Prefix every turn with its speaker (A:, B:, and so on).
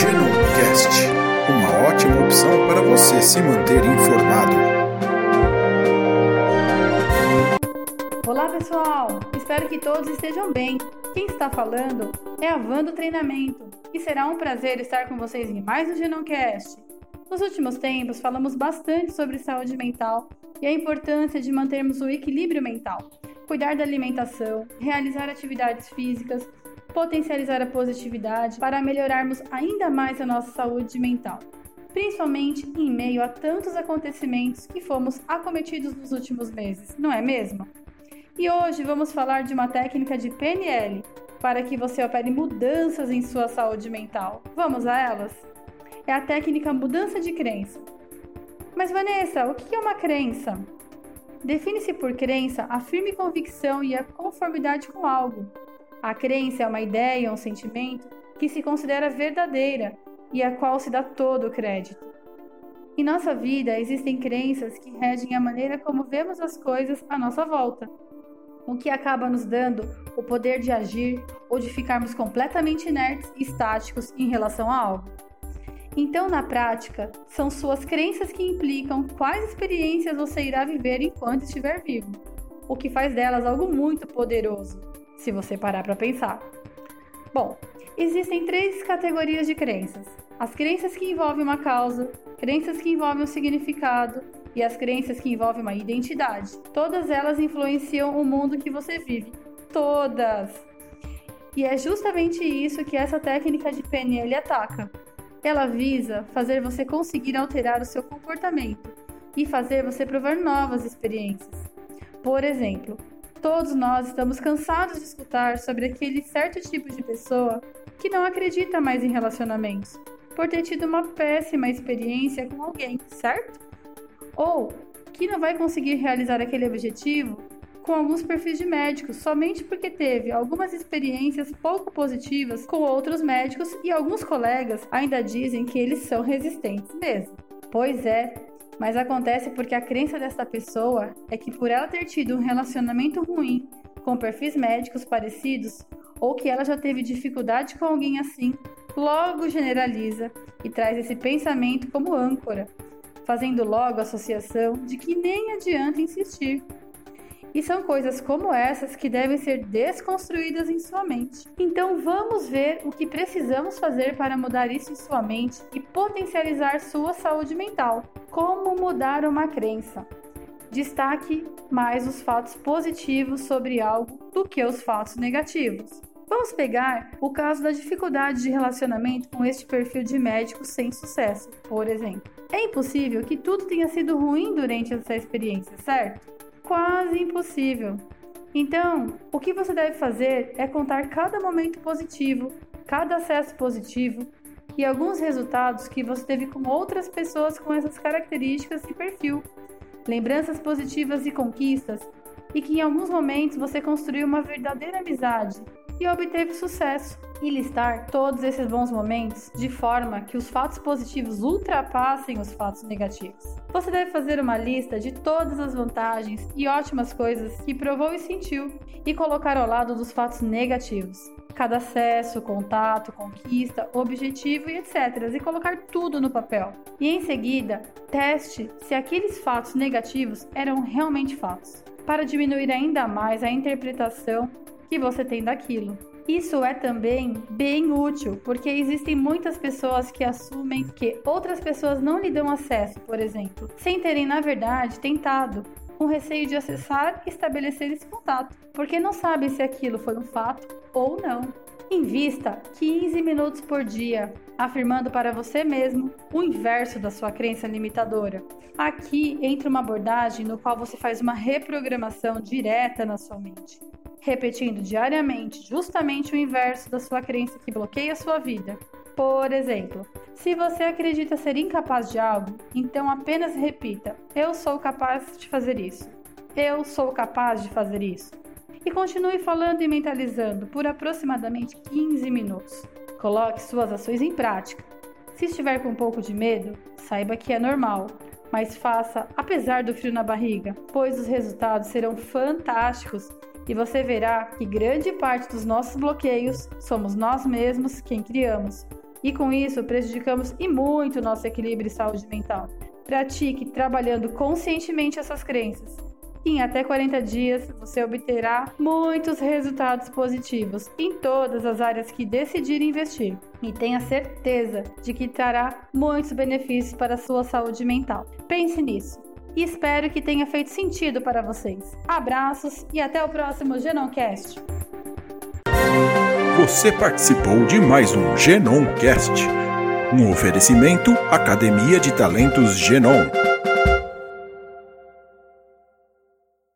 A: Genomcast, uma ótima opção para você se manter informado.
B: Olá pessoal, espero que todos estejam bem. Quem está falando é a Van do Treinamento e será um prazer estar com vocês em mais um Genomcast. Nos últimos tempos falamos bastante sobre saúde mental e a importância de mantermos o equilíbrio mental, cuidar da alimentação, realizar atividades físicas, potencializar a positividade para melhorarmos ainda mais a nossa saúde mental, principalmente em meio a tantos acontecimentos que fomos acometidos nos últimos meses, não é mesmo? E hoje vamos falar de uma técnica de PNL para que você opere mudanças em sua saúde mental. Vamos a elas? É a técnica mudança de crença. Mas Vanessa, o que é uma crença? Define-se por crença a firme convicção e a conformidade com algo, a crença é uma ideia ou um sentimento que se considera verdadeira e a qual se dá todo o crédito. Em nossa vida existem crenças que regem a maneira como vemos as coisas à nossa volta, o que acaba nos dando o poder de agir ou de ficarmos completamente inertes e estáticos em relação a algo. Então, na prática, são suas crenças que implicam quais experiências você irá viver enquanto estiver vivo, o que faz delas algo muito poderoso se você parar para pensar. Bom, existem três categorias de crenças: as crenças que envolvem uma causa, crenças que envolvem um significado e as crenças que envolvem uma identidade. Todas elas influenciam o mundo que você vive. Todas! E é justamente isso que essa técnica de PNL ataca. Ela visa fazer você conseguir alterar o seu comportamento e fazer você provar novas experiências. Por exemplo, Todos nós estamos cansados de escutar sobre aquele certo tipo de pessoa que não acredita mais em relacionamentos, por ter tido uma péssima experiência com alguém, certo? Ou que não vai conseguir realizar aquele objetivo com alguns perfis de médicos somente porque teve algumas experiências pouco positivas com outros médicos e alguns colegas ainda dizem que eles são resistentes mesmo. Pois é, mas acontece porque a crença desta pessoa é que por ela ter tido um relacionamento ruim com perfis médicos parecidos, ou que ela já teve dificuldade com alguém assim, logo generaliza e traz esse pensamento como âncora, fazendo logo a associação de que nem adianta insistir, e são coisas como essas que devem ser desconstruídas em sua mente. Então vamos ver o que precisamos fazer para mudar isso em sua mente e potencializar sua saúde mental. Como mudar uma crença? Destaque mais os fatos positivos sobre algo do que os fatos negativos. Vamos pegar o caso da dificuldade de relacionamento com este perfil de médico sem sucesso, por exemplo. É impossível que tudo tenha sido ruim durante essa experiência, certo? Quase impossível. Então, o que você deve fazer é contar cada momento positivo, cada acesso positivo e alguns resultados que você teve com outras pessoas com essas características e perfil, lembranças positivas e conquistas, e que em alguns momentos você construiu uma verdadeira amizade e obteve sucesso e listar todos esses bons momentos de forma que os fatos positivos ultrapassem os fatos negativos. Você deve fazer uma lista de todas as vantagens e ótimas coisas que provou e sentiu e colocar ao lado dos fatos negativos. Cada acesso, contato, conquista, objetivo e etc. E colocar tudo no papel. E em seguida, teste se aqueles fatos negativos eram realmente fatos, para diminuir ainda mais a interpretação que você tem daquilo. Isso é também bem útil, porque existem muitas pessoas que assumem que outras pessoas não lhe dão acesso, por exemplo, sem terem, na verdade, tentado, com receio de acessar e estabelecer esse contato, porque não sabem se aquilo foi um fato ou não. Invista 15 minutos por dia, afirmando para você mesmo o inverso da sua crença limitadora. Aqui entra uma abordagem no qual você faz uma reprogramação direta na sua mente repetindo diariamente justamente o inverso da sua crença que bloqueia a sua vida. Por exemplo, se você acredita ser incapaz de algo, então apenas repita: Eu sou capaz de fazer isso. Eu sou capaz de fazer isso. E continue falando e mentalizando por aproximadamente 15 minutos. Coloque suas ações em prática. Se estiver com um pouco de medo, saiba que é normal, mas faça apesar do frio na barriga, pois os resultados serão fantásticos e você verá que grande parte dos nossos bloqueios somos nós mesmos quem criamos. E com isso prejudicamos e muito nosso equilíbrio e saúde mental. Pratique trabalhando conscientemente essas crenças. Em até 40 dias, você obterá muitos resultados positivos em todas as áreas que decidir investir. E tenha certeza de que trará muitos benefícios para a sua saúde mental. Pense nisso e espero que tenha feito sentido para vocês. Abraços e até o próximo Genomcast.
A: Você participou de mais um Genomcast, um oferecimento Academia de Talentos Genom.